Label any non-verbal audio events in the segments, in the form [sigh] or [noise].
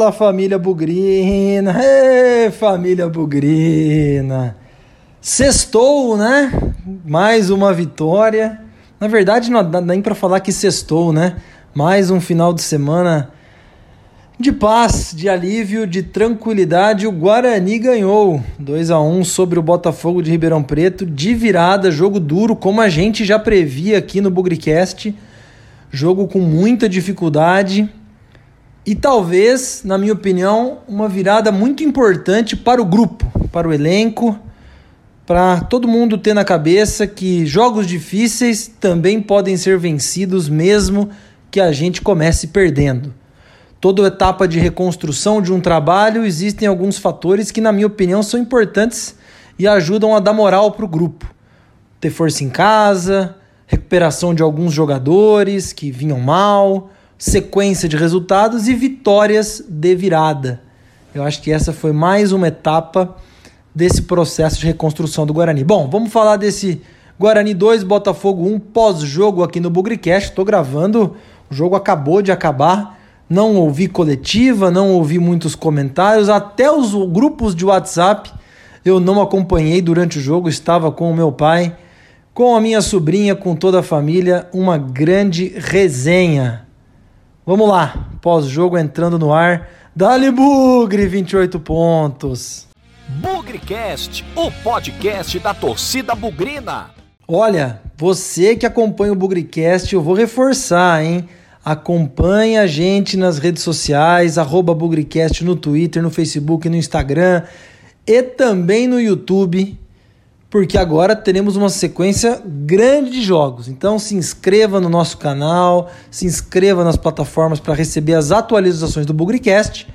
Fala família Bugrina, Ei, família Bugrina. Sextou, né? Mais uma vitória. Na verdade, não dá nem para falar que sextou, né? Mais um final de semana de paz, de alívio, de tranquilidade. O Guarani ganhou 2 a 1 sobre o Botafogo de Ribeirão Preto, de virada, jogo duro, como a gente já previa aqui no Bugricast. Jogo com muita dificuldade e talvez, na minha opinião, uma virada muito importante para o grupo, para o elenco, para todo mundo ter na cabeça que jogos difíceis também podem ser vencidos mesmo que a gente comece perdendo. Toda etapa de reconstrução de um trabalho existem alguns fatores que, na minha opinião, são importantes e ajudam a dar moral para o grupo. Ter força em casa, recuperação de alguns jogadores que vinham mal sequência de resultados e vitórias de virada. Eu acho que essa foi mais uma etapa desse processo de reconstrução do Guarani. Bom, vamos falar desse Guarani 2, Botafogo 1 pós-jogo aqui no Bugricast. Estou gravando, o jogo acabou de acabar. Não ouvi coletiva, não ouvi muitos comentários, até os grupos de WhatsApp eu não acompanhei durante o jogo, estava com o meu pai, com a minha sobrinha, com toda a família, uma grande resenha. Vamos lá, pós-jogo entrando no ar. Dali Bugre, 28 pontos. Bugrecast, o podcast da torcida bugrina. Olha, você que acompanha o Bugrecast, eu vou reforçar, hein? Acompanhe a gente nas redes sociais, arroba Bugrecast no Twitter, no Facebook, no Instagram e também no YouTube porque agora teremos uma sequência grande de jogos. Então se inscreva no nosso canal, se inscreva nas plataformas para receber as atualizações do Bugrecast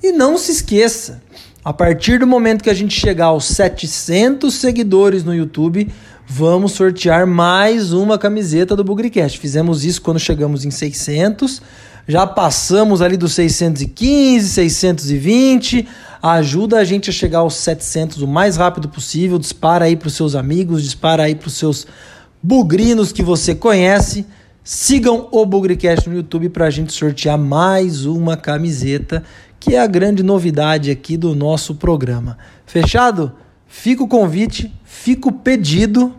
e não se esqueça, a partir do momento que a gente chegar aos 700 seguidores no YouTube, vamos sortear mais uma camiseta do Bugrecast. Fizemos isso quando chegamos em 600, já passamos ali dos 615, 620, ajuda a gente a chegar aos 700 o mais rápido possível. Dispara aí para os seus amigos, dispara aí para os seus bugrinos que você conhece. Sigam o Bugricast no YouTube para a gente sortear mais uma camiseta, que é a grande novidade aqui do nosso programa. Fechado? Fica o convite, fica o pedido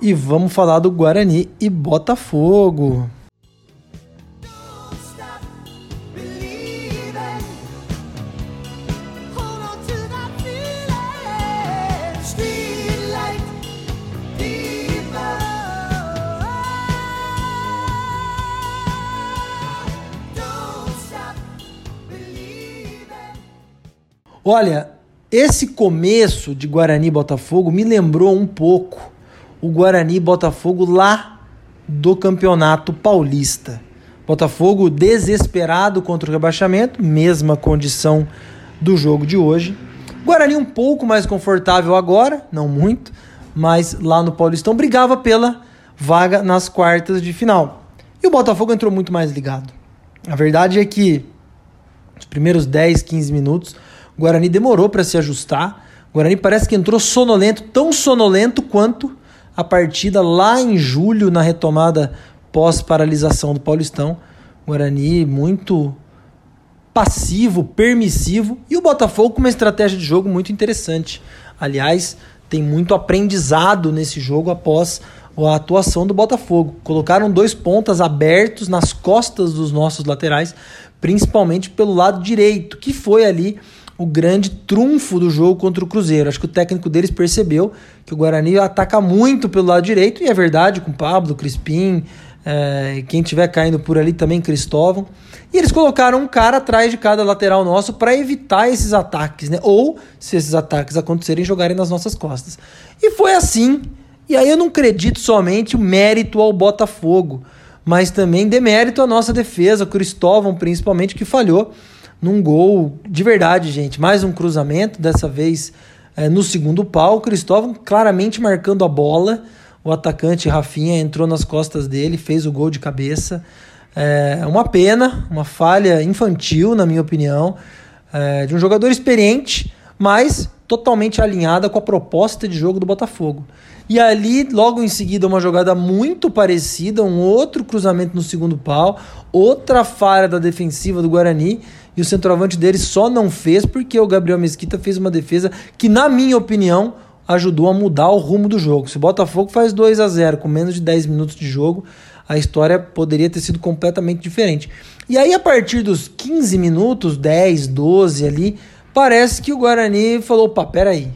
e vamos falar do Guarani e Botafogo. Olha, esse começo de Guarani Botafogo me lembrou um pouco o Guarani Botafogo lá do Campeonato Paulista. Botafogo desesperado contra o rebaixamento, mesma condição do jogo de hoje. Guarani um pouco mais confortável agora, não muito, mas lá no Paulistão brigava pela vaga nas quartas de final. E o Botafogo entrou muito mais ligado. A verdade é que os primeiros 10, 15 minutos o Guarani demorou para se ajustar. O Guarani parece que entrou sonolento, tão sonolento quanto a partida lá em julho, na retomada pós-paralisação do Paulistão. O Guarani muito passivo, permissivo e o Botafogo com uma estratégia de jogo muito interessante. Aliás, tem muito aprendizado nesse jogo após a atuação do Botafogo. Colocaram dois pontas abertos nas costas dos nossos laterais, principalmente pelo lado direito, que foi ali o grande trunfo do jogo contra o Cruzeiro. Acho que o técnico deles percebeu que o Guarani ataca muito pelo lado direito, e é verdade, com Pablo, Crispim, é, quem tiver caindo por ali também, Cristóvão. E eles colocaram um cara atrás de cada lateral nosso para evitar esses ataques, né? Ou, se esses ataques acontecerem, jogarem nas nossas costas. E foi assim. E aí eu não acredito somente o mérito ao Botafogo, mas também demérito à nossa defesa, o Cristóvão principalmente, que falhou num gol de verdade, gente. Mais um cruzamento, dessa vez é, no segundo pau. Cristóvão claramente marcando a bola. O atacante Rafinha entrou nas costas dele, fez o gol de cabeça. É uma pena, uma falha infantil, na minha opinião, é, de um jogador experiente, mas totalmente alinhada com a proposta de jogo do Botafogo. E ali, logo em seguida, uma jogada muito parecida, um outro cruzamento no segundo pau, outra falha da defensiva do Guarani, e o centroavante dele só não fez porque o Gabriel Mesquita fez uma defesa que, na minha opinião, ajudou a mudar o rumo do jogo. Se o Botafogo faz 2 a 0 com menos de 10 minutos de jogo, a história poderia ter sido completamente diferente. E aí, a partir dos 15 minutos, 10, 12 ali, parece que o Guarani falou: opa, peraí,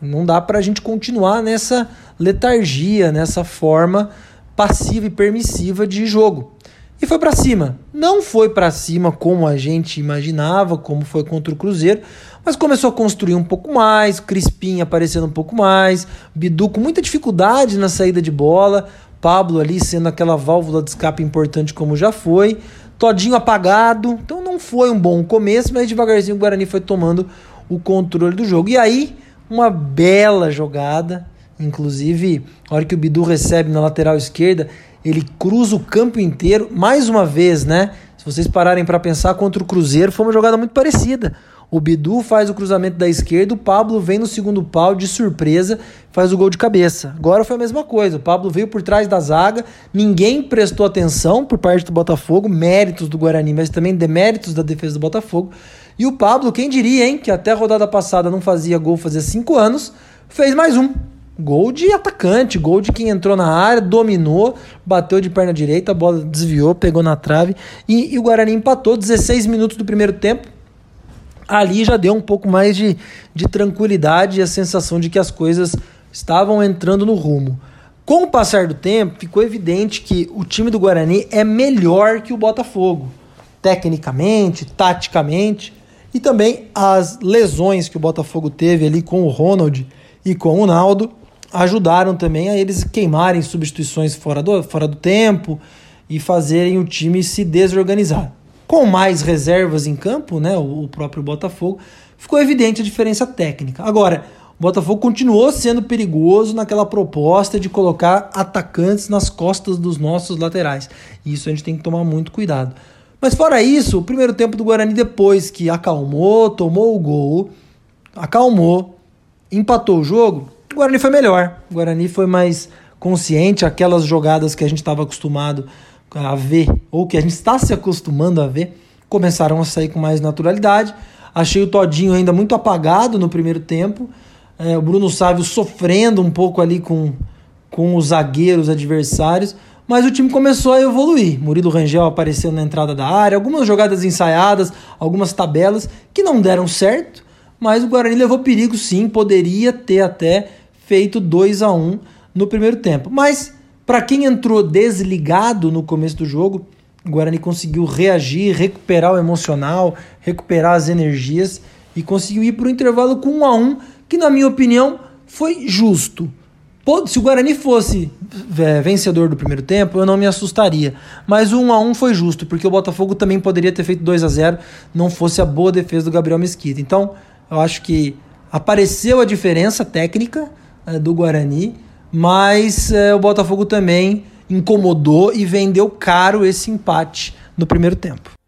não dá para a gente continuar nessa letargia, nessa forma passiva e permissiva de jogo. E foi para cima. Não foi para cima como a gente imaginava, como foi contra o Cruzeiro, mas começou a construir um pouco mais, Crispim aparecendo um pouco mais, Bidu com muita dificuldade na saída de bola, Pablo ali sendo aquela válvula de escape importante como já foi, Todinho apagado. Então foi um bom começo, mas devagarzinho o Guarani foi tomando o controle do jogo. E aí, uma bela jogada, inclusive, a hora que o Bidu recebe na lateral esquerda, ele cruza o campo inteiro, mais uma vez, né? Se vocês pararem para pensar, contra o Cruzeiro foi uma jogada muito parecida. O Bidu faz o cruzamento da esquerda, o Pablo vem no segundo pau de surpresa, faz o gol de cabeça. Agora foi a mesma coisa. O Pablo veio por trás da zaga, ninguém prestou atenção por parte do Botafogo, méritos do Guarani, mas também deméritos da defesa do Botafogo. E o Pablo, quem diria, hein, que até a rodada passada não fazia gol fazia cinco anos, fez mais um. Gol de atacante, gol de quem entrou na área, dominou, bateu de perna direita, a bola desviou, pegou na trave e, e o Guarani empatou 16 minutos do primeiro tempo ali já deu um pouco mais de, de tranquilidade e a sensação de que as coisas estavam entrando no rumo. Com o passar do tempo, ficou evidente que o time do Guarani é melhor que o Botafogo, tecnicamente, taticamente, e também as lesões que o Botafogo teve ali com o Ronald e com o Naldo ajudaram também a eles queimarem substituições fora do, fora do tempo e fazerem o time se desorganizar com mais reservas em campo, né, o próprio Botafogo, ficou evidente a diferença técnica. Agora, o Botafogo continuou sendo perigoso naquela proposta de colocar atacantes nas costas dos nossos laterais. Isso a gente tem que tomar muito cuidado. Mas fora isso, o primeiro tempo do Guarani, depois que acalmou, tomou o gol, acalmou, empatou o jogo, o Guarani foi melhor. O Guarani foi mais consciente, aquelas jogadas que a gente estava acostumado a ver, ou que a gente está se acostumando a ver, começaram a sair com mais naturalidade. Achei o Todinho ainda muito apagado no primeiro tempo. É, o Bruno Sávio sofrendo um pouco ali com, com os zagueiros adversários. Mas o time começou a evoluir. Murilo Rangel apareceu na entrada da área, algumas jogadas ensaiadas, algumas tabelas que não deram certo, mas o Guarani levou perigo sim, poderia ter até feito 2 a 1 no primeiro tempo. Mas para quem entrou desligado no começo do jogo, o Guarani conseguiu reagir, recuperar o emocional, recuperar as energias e conseguiu ir para o intervalo com um a um, que na minha opinião foi justo. Se o Guarani fosse é, vencedor do primeiro tempo, eu não me assustaria. Mas o 1 a 1 foi justo, porque o Botafogo também poderia ter feito 2 a 0 não fosse a boa defesa do Gabriel Mesquita. Então, eu acho que apareceu a diferença técnica é, do Guarani mas é, o Botafogo também incomodou e vendeu caro esse empate no primeiro tempo.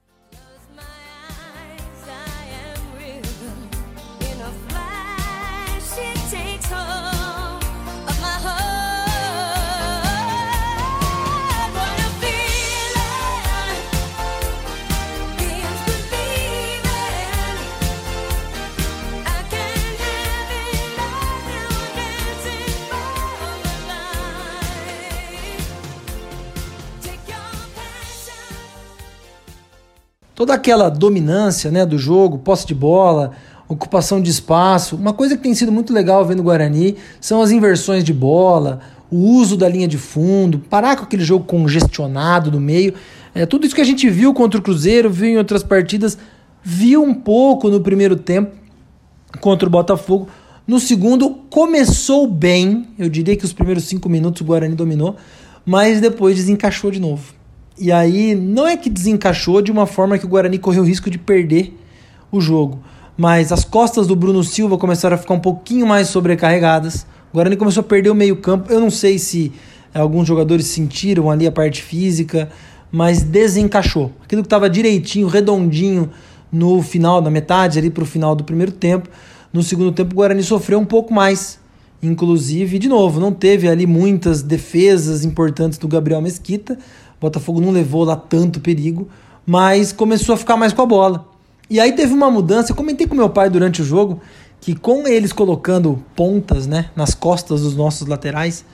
Toda aquela dominância né, do jogo, posse de bola, ocupação de espaço. Uma coisa que tem sido muito legal vendo o Guarani são as inversões de bola, o uso da linha de fundo, parar com aquele jogo congestionado no meio. É, tudo isso que a gente viu contra o Cruzeiro, viu em outras partidas, viu um pouco no primeiro tempo contra o Botafogo. No segundo, começou bem. Eu diria que os primeiros cinco minutos o Guarani dominou, mas depois desencaixou de novo. E aí, não é que desencaixou de uma forma que o Guarani correu o risco de perder o jogo, mas as costas do Bruno Silva começaram a ficar um pouquinho mais sobrecarregadas. O Guarani começou a perder o meio-campo. Eu não sei se é, alguns jogadores sentiram ali a parte física, mas desencaixou. Aquilo que estava direitinho, redondinho no final, na metade ali para o final do primeiro tempo, No segundo tempo, o Guarani sofreu um pouco mais. Inclusive, de novo, não teve ali muitas defesas importantes do Gabriel Mesquita. Botafogo não levou lá tanto perigo, mas começou a ficar mais com a bola. E aí teve uma mudança. Eu comentei com meu pai durante o jogo que com eles colocando pontas, né, nas costas dos nossos laterais,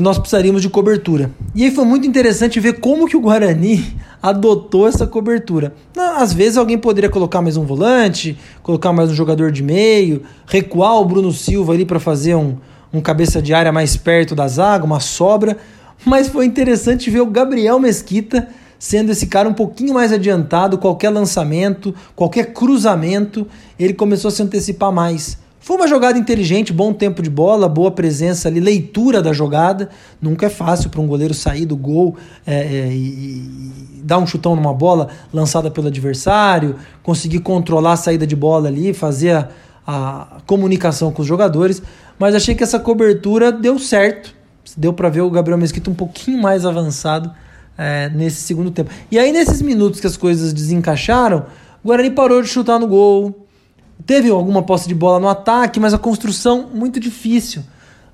nós precisaríamos de cobertura. E aí foi muito interessante ver como que o Guarani [laughs] adotou essa cobertura. Às vezes alguém poderia colocar mais um volante, colocar mais um jogador de meio, recuar o Bruno Silva ali para fazer um, um cabeça de área mais perto da zaga, uma sobra. Mas foi interessante ver o Gabriel Mesquita sendo esse cara um pouquinho mais adiantado, qualquer lançamento, qualquer cruzamento, ele começou a se antecipar mais. Foi uma jogada inteligente, bom tempo de bola, boa presença ali, leitura da jogada. Nunca é fácil para um goleiro sair do gol é, é, e, dar um chutão numa bola lançada pelo adversário, conseguir controlar a saída de bola ali, fazer a, a comunicação com os jogadores. Mas achei que essa cobertura deu certo. Deu para ver o Gabriel Mesquita um pouquinho mais avançado é, nesse segundo tempo. E aí, nesses minutos que as coisas desencaixaram, o Guarani parou de chutar no gol Teve alguma posse de bola no ataque, mas a construção muito difícil,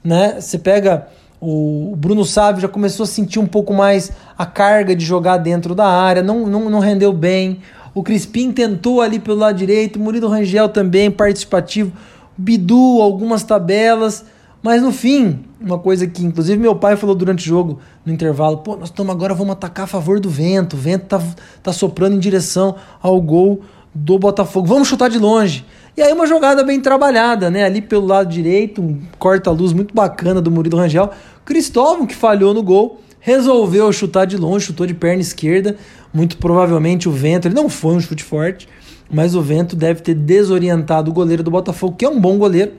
né? Você pega o Bruno Sávio já começou a sentir um pouco mais a carga de jogar dentro da área, não, não, não rendeu bem. O Crispim tentou ali pelo lado direito, Murilo Rangel também participativo, Bidu, algumas tabelas, mas no fim, uma coisa que inclusive meu pai falou durante o jogo, no intervalo, pô, nós estamos agora, vamos atacar a favor do vento, o vento tá, tá soprando em direção ao gol do Botafogo, vamos chutar de longe. E aí uma jogada bem trabalhada, né? Ali pelo lado direito, um corta-luz muito bacana do Murilo Rangel. Cristóvão, que falhou no gol, resolveu chutar de longe, chutou de perna esquerda. Muito provavelmente o vento, ele não foi um chute forte, mas o vento deve ter desorientado o goleiro do Botafogo, que é um bom goleiro.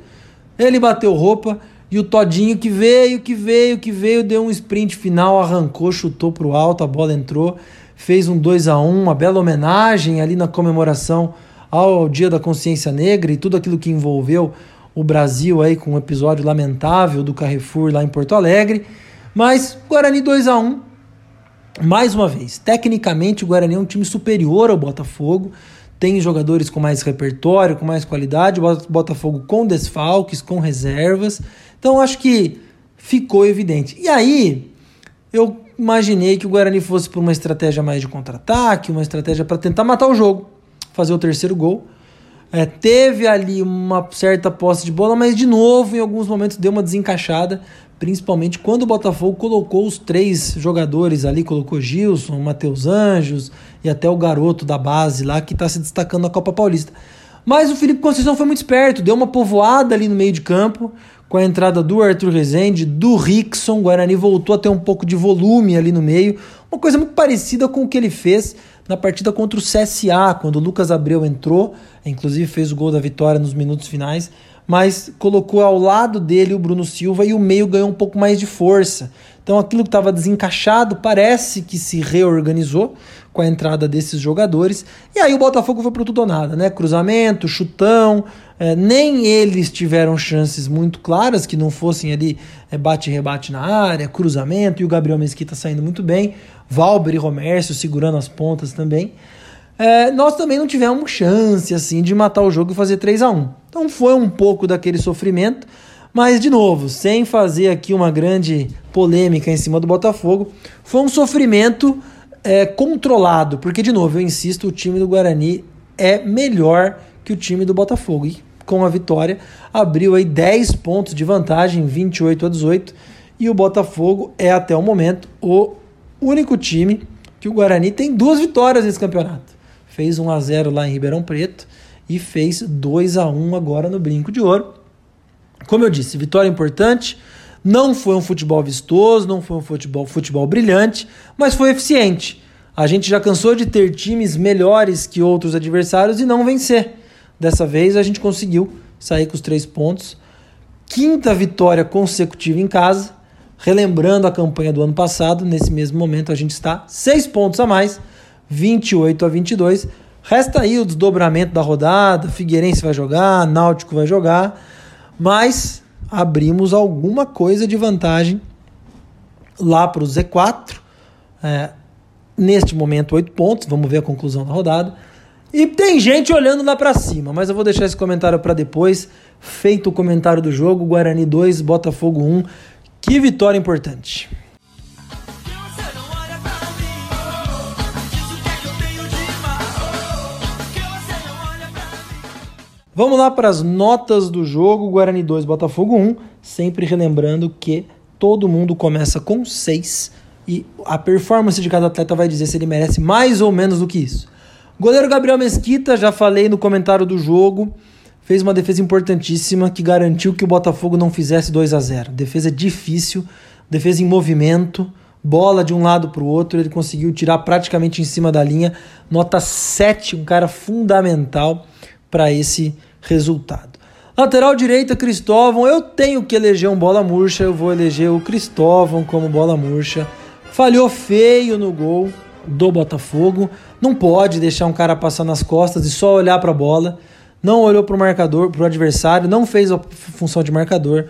Ele bateu roupa e o Todinho que veio, que veio, que veio, deu um sprint final, arrancou, chutou pro alto, a bola entrou, fez um 2 a 1 uma bela homenagem ali na comemoração ao Dia da Consciência Negra e tudo aquilo que envolveu o Brasil aí com um episódio lamentável do Carrefour lá em Porto Alegre. Mas Guarani 2 a 1 mais uma vez, tecnicamente o Guarani é um time superior ao Botafogo, tem jogadores com mais repertório, com mais qualidade, o Botafogo com desfalques, com reservas. Então acho que ficou evidente. E aí, eu imaginei que o Guarani fosse por uma estratégia mais de contra-ataque, uma estratégia para tentar matar o jogo fazer o terceiro gol. É, teve ali uma certa posse de bola, mas de novo, em alguns momentos, deu uma desencaixada, principalmente quando o Botafogo colocou os três jogadores ali, colocou Gilson, Matheus Anjos e até o garoto da base lá que está se destacando na Copa Paulista. Mas o Felipe Conceição foi muito esperto, deu uma povoada ali no meio de campo, com a entrada do Arthur Rezende, do Rickson, Guarani voltou a ter um pouco de volume ali no meio, uma coisa muito parecida com o que ele fez na partida contra o CSA, quando o Lucas Abreu entrou, inclusive fez o gol da vitória nos minutos finais, mas colocou ao lado dele o Bruno Silva e o meio ganhou um pouco mais de força. Então aquilo que estava desencaixado parece que se reorganizou com a entrada desses jogadores. E aí o Botafogo foi para tudo ou nada, né? Cruzamento, chutão. É, nem eles tiveram chances muito claras que não fossem ali é, bate rebate na área, cruzamento e o Gabriel Mesquita saindo muito bem. Valber e Romércio segurando as pontas também. É, nós também não tivemos chance assim de matar o jogo e fazer 3 a 1 Então foi um pouco daquele sofrimento, mas de novo, sem fazer aqui uma grande polêmica em cima do Botafogo, foi um sofrimento é, controlado, porque de novo, eu insisto, o time do Guarani é melhor que o time do Botafogo. E com a vitória, abriu aí 10 pontos de vantagem, 28 a 18, e o Botafogo é até o momento o único time que o Guarani tem duas vitórias nesse campeonato. Fez 1 a 0 lá em Ribeirão Preto e fez 2 a 1 agora no Brinco de Ouro. Como eu disse, vitória importante. Não foi um futebol vistoso, não foi um futebol, futebol brilhante, mas foi eficiente. A gente já cansou de ter times melhores que outros adversários e não vencer. Dessa vez a gente conseguiu sair com os três pontos. Quinta vitória consecutiva em casa Relembrando a campanha do ano passado, nesse mesmo momento a gente está seis pontos a mais, 28 a 22. Resta aí o desdobramento da rodada, Figueirense vai jogar, Náutico vai jogar, mas abrimos alguma coisa de vantagem lá para o Z4. É, neste momento, oito pontos, vamos ver a conclusão da rodada. E tem gente olhando lá para cima, mas eu vou deixar esse comentário para depois. Feito o comentário do jogo, Guarani 2, Botafogo 1. Que vitória importante. Vamos lá para as notas do jogo, Guarani 2, Botafogo 1, sempre relembrando que todo mundo começa com 6 e a performance de cada atleta vai dizer se ele merece mais ou menos do que isso. Goleiro Gabriel Mesquita, já falei no comentário do jogo, fez uma defesa importantíssima que garantiu que o Botafogo não fizesse 2 a 0. Defesa difícil, defesa em movimento, bola de um lado para o outro, ele conseguiu tirar praticamente em cima da linha. Nota 7, um cara fundamental para esse resultado. Lateral direita, Cristóvão. Eu tenho que eleger um bola murcha. Eu vou eleger o Cristóvão como bola murcha. Falhou feio no gol do Botafogo. Não pode deixar um cara passar nas costas e só olhar para a bola. Não olhou para o marcador, para o adversário. Não fez a função de marcador.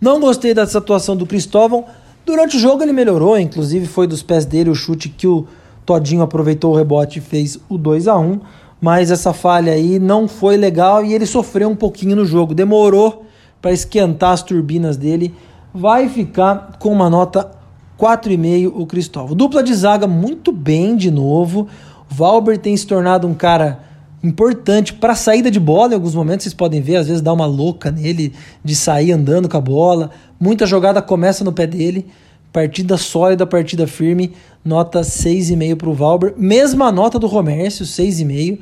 Não gostei dessa atuação do Cristóvão. Durante o jogo ele melhorou, inclusive foi dos pés dele o chute que o Todinho aproveitou o rebote e fez o 2 a 1 mas essa falha aí não foi legal e ele sofreu um pouquinho no jogo. Demorou para esquentar as turbinas dele. Vai ficar com uma nota 4,5 o Cristóvão. Dupla de zaga muito bem de novo. Valber tem se tornado um cara importante para saída de bola em alguns momentos. Vocês podem ver, às vezes dá uma louca nele de sair andando com a bola. Muita jogada começa no pé dele. Partida sólida, partida firme. Nota 6,5 para o Valber. Mesma nota do Romércio, 6,5.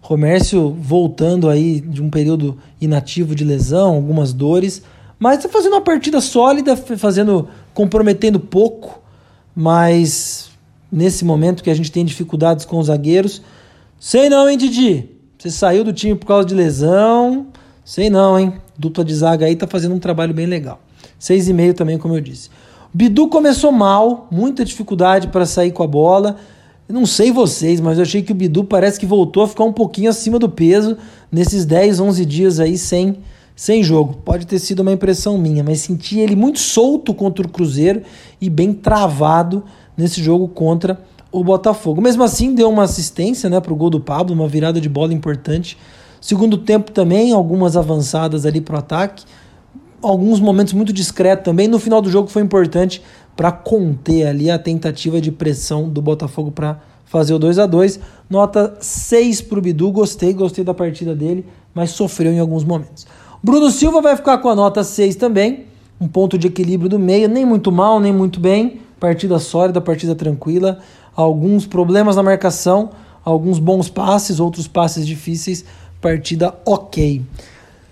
Romércio voltando aí de um período inativo de lesão, algumas dores, mas está fazendo uma partida sólida, fazendo comprometendo pouco, mas nesse momento que a gente tem dificuldades com os zagueiros, sei não, hein, Didi? Você saiu do time por causa de lesão, sei não, hein? Dupla de zaga aí tá fazendo um trabalho bem legal. Seis e meio também, como eu disse. Bidu começou mal, muita dificuldade para sair com a bola. Não sei vocês, mas eu achei que o Bidu parece que voltou a ficar um pouquinho acima do peso nesses 10, 11 dias aí sem, sem jogo. Pode ter sido uma impressão minha, mas senti ele muito solto contra o Cruzeiro e bem travado nesse jogo contra o Botafogo. Mesmo assim, deu uma assistência né, para o gol do Pablo, uma virada de bola importante. Segundo tempo também, algumas avançadas ali para o ataque. Alguns momentos muito discretos também. No final do jogo foi importante para conter ali a tentativa de pressão do Botafogo para fazer o 2 a 2 Nota 6 para o Bidu, gostei, gostei da partida dele, mas sofreu em alguns momentos. Bruno Silva vai ficar com a nota 6 também, um ponto de equilíbrio do meio, nem muito mal, nem muito bem. Partida sólida, partida tranquila, alguns problemas na marcação, alguns bons passes, outros passes difíceis, partida ok.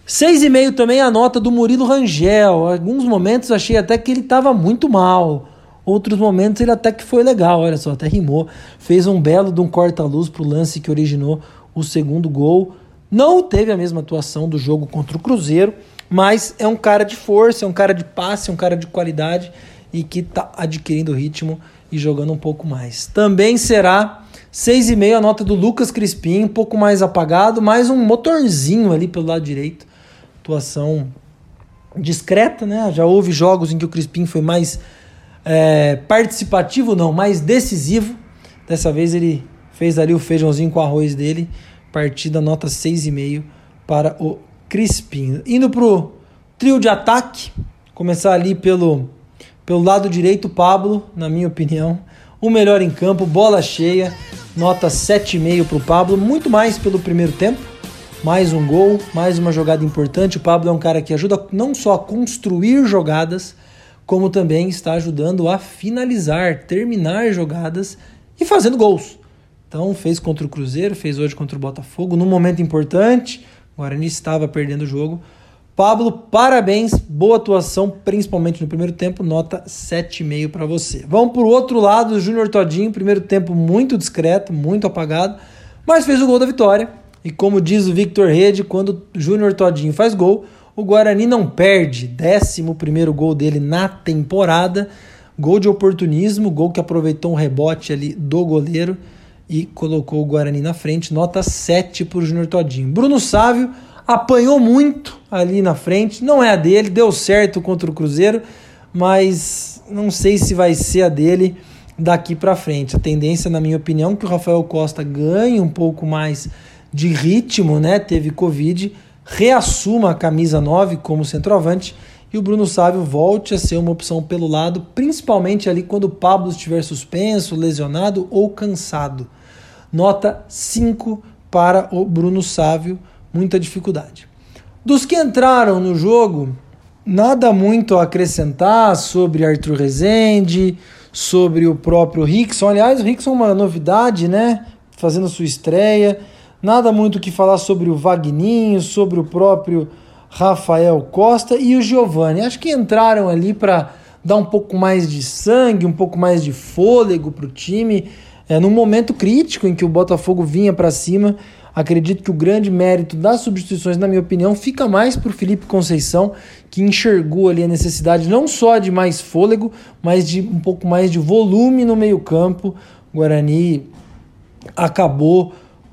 Seis e meio também a nota do Murilo Rangel. Alguns momentos achei até que ele estava muito mal. Outros momentos ele até que foi legal, olha só, até rimou. Fez um belo de um corta-luz para o lance que originou o segundo gol. Não teve a mesma atuação do jogo contra o Cruzeiro, mas é um cara de força, é um cara de passe, é um cara de qualidade e que está adquirindo ritmo e jogando um pouco mais. Também será 6,5 a nota do Lucas Crispim, um pouco mais apagado, mais um motorzinho ali pelo lado direito atuação discreta, né? Já houve jogos em que o Crispim foi mais é, participativo, não, mais decisivo. Dessa vez ele fez ali o feijãozinho com arroz dele. Partida nota 6,5 para o Crispim. Indo pro trio de ataque, começar ali pelo, pelo lado direito, Pablo, na minha opinião, o melhor em campo, bola cheia, nota 7,5 para o Pablo, muito mais pelo primeiro tempo mais um gol, mais uma jogada importante. O Pablo é um cara que ajuda não só a construir jogadas, como também está ajudando a finalizar, terminar jogadas e fazendo gols. Então fez contra o Cruzeiro, fez hoje contra o Botafogo, num momento importante. O Guarani estava perdendo o jogo. Pablo, parabéns, boa atuação, principalmente no primeiro tempo, nota 7,5 para você. Vamos para o outro lado, Júnior Todinho, primeiro tempo muito discreto, muito apagado, mas fez o gol da vitória e como diz o Victor Rede, quando o Júnior Todinho faz gol, o Guarani não perde. 11 gol dele na temporada. Gol de oportunismo, gol que aproveitou um rebote ali do goleiro e colocou o Guarani na frente. Nota 7 para o Júnior Todinho. Bruno Sávio apanhou muito ali na frente. Não é a dele, deu certo contra o Cruzeiro, mas não sei se vai ser a dele daqui para frente. A tendência, na minha opinião, é que o Rafael Costa ganhe um pouco mais de ritmo, né? Teve Covid, reassuma a camisa 9 como centroavante e o Bruno Sávio volte a ser uma opção pelo lado, principalmente ali quando o Pablo estiver suspenso, lesionado ou cansado. Nota 5 para o Bruno Sávio, muita dificuldade. Dos que entraram no jogo, nada muito a acrescentar sobre Arthur Rezende, sobre o próprio Rickson. Aliás, o Rickson é uma novidade, né? Fazendo sua estreia. Nada muito que falar sobre o Vagninho, sobre o próprio Rafael Costa e o Giovani. Acho que entraram ali para dar um pouco mais de sangue, um pouco mais de fôlego para o time. É, num momento crítico em que o Botafogo vinha para cima, acredito que o grande mérito das substituições, na minha opinião, fica mais para o Felipe Conceição, que enxergou ali a necessidade não só de mais fôlego, mas de um pouco mais de volume no meio-campo. Guarani acabou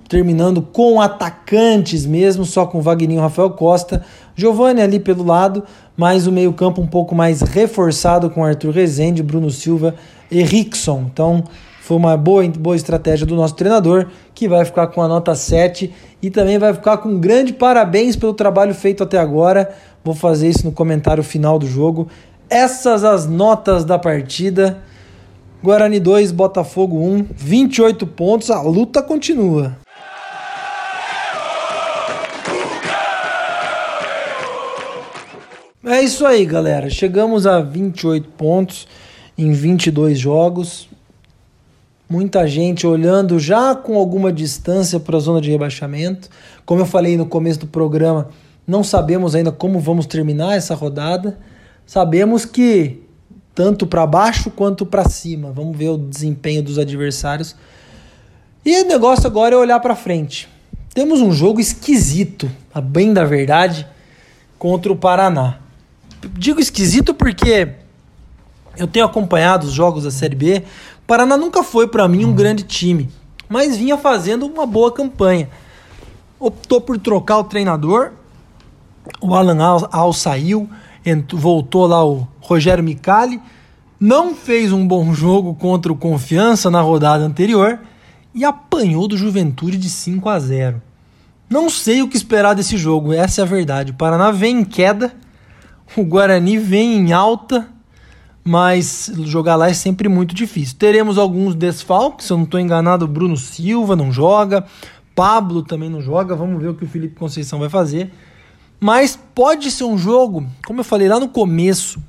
terminando com atacantes mesmo, só com Wagninho e Rafael Costa. Giovani ali pelo lado, mas o meio-campo um pouco mais reforçado com Arthur Rezende, Bruno Silva e Rickson. Então, foi uma boa, boa estratégia do nosso treinador, que vai ficar com a nota 7 e também vai ficar com um grande parabéns pelo trabalho feito até agora. Vou fazer isso no comentário final do jogo. Essas as notas da partida. Guarani 2, Botafogo 1, 28 pontos, a luta continua. É isso aí, galera. Chegamos a 28 pontos em 22 jogos. Muita gente olhando já com alguma distância para a zona de rebaixamento. Como eu falei no começo do programa, não sabemos ainda como vamos terminar essa rodada. Sabemos que tanto para baixo quanto para cima. Vamos ver o desempenho dos adversários. E o negócio agora é olhar para frente. Temos um jogo esquisito, a bem da verdade, contra o Paraná. Digo esquisito porque eu tenho acompanhado os jogos da Série B. O Paraná nunca foi para mim um grande time, mas vinha fazendo uma boa campanha. Optou por trocar o treinador. O Alan Al, Al saiu, voltou lá o Rogério Micali. Não fez um bom jogo contra o Confiança na rodada anterior e apanhou do Juventude de 5 a 0. Não sei o que esperar desse jogo, essa é a verdade. O Paraná vem em queda o Guarani vem em alta, mas jogar lá é sempre muito difícil. Teremos alguns desfalques, se eu não estou enganado, Bruno Silva não joga, Pablo também não joga, vamos ver o que o Felipe Conceição vai fazer. Mas pode ser um jogo, como eu falei lá no começo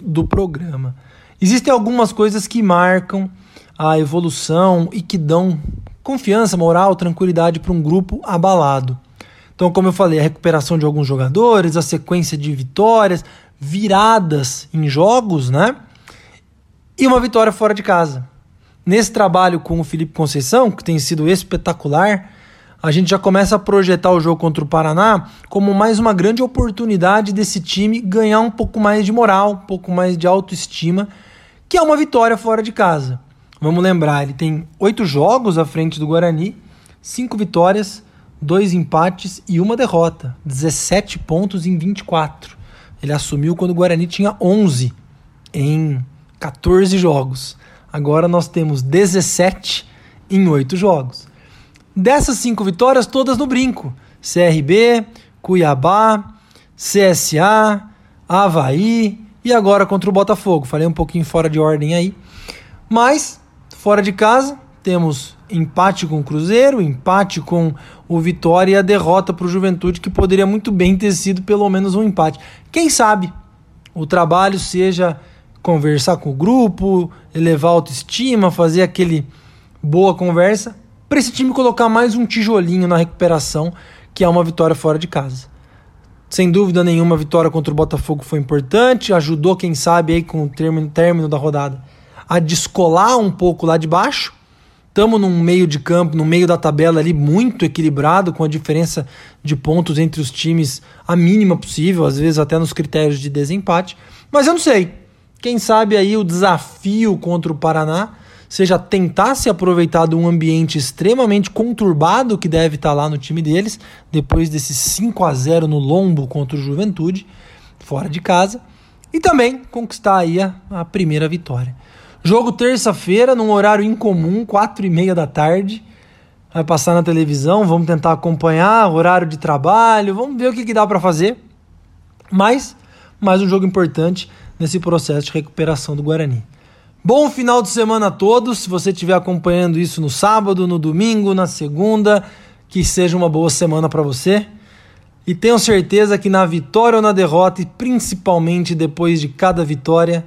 do programa, existem algumas coisas que marcam a evolução e que dão confiança, moral, tranquilidade para um grupo abalado. Então, como eu falei, a recuperação de alguns jogadores, a sequência de vitórias, viradas em jogos, né? E uma vitória fora de casa. Nesse trabalho com o Felipe Conceição, que tem sido espetacular, a gente já começa a projetar o jogo contra o Paraná como mais uma grande oportunidade desse time ganhar um pouco mais de moral, um pouco mais de autoestima, que é uma vitória fora de casa. Vamos lembrar, ele tem oito jogos à frente do Guarani, cinco vitórias, dois empates e uma derrota. 17 pontos em 24. Ele assumiu quando o Guarani tinha 11 em 14 jogos. Agora nós temos 17 em 8 jogos. Dessas cinco vitórias, todas no brinco: CRB, Cuiabá, CSA, Havaí e agora contra o Botafogo. Falei um pouquinho fora de ordem aí. Mas, fora de casa, temos empate com o Cruzeiro, empate com o Vitória e a derrota para o Juventude, que poderia muito bem ter sido pelo menos um empate. Quem sabe o trabalho seja conversar com o grupo, elevar a autoestima, fazer aquele boa conversa, para esse time colocar mais um tijolinho na recuperação, que é uma vitória fora de casa. Sem dúvida nenhuma, a vitória contra o Botafogo foi importante, ajudou, quem sabe, aí com o término, término da rodada, a descolar um pouco lá de baixo Estamos num meio de campo, no meio da tabela ali, muito equilibrado, com a diferença de pontos entre os times a mínima possível, às vezes até nos critérios de desempate. Mas eu não sei. Quem sabe aí o desafio contra o Paraná seja tentar se aproveitar de um ambiente extremamente conturbado que deve estar lá no time deles, depois desse 5 a 0 no lombo contra o Juventude, fora de casa, e também conquistar aí a, a primeira vitória. Jogo terça-feira, num horário incomum, quatro e meia da tarde. vai passar na televisão, vamos tentar acompanhar horário de trabalho, vamos ver o que, que dá para fazer. Mas mais um jogo importante nesse processo de recuperação do Guarani. Bom final de semana a todos. Se você estiver acompanhando isso no sábado, no domingo, na segunda, que seja uma boa semana para você. E tenho certeza que na vitória ou na derrota, e principalmente depois de cada vitória,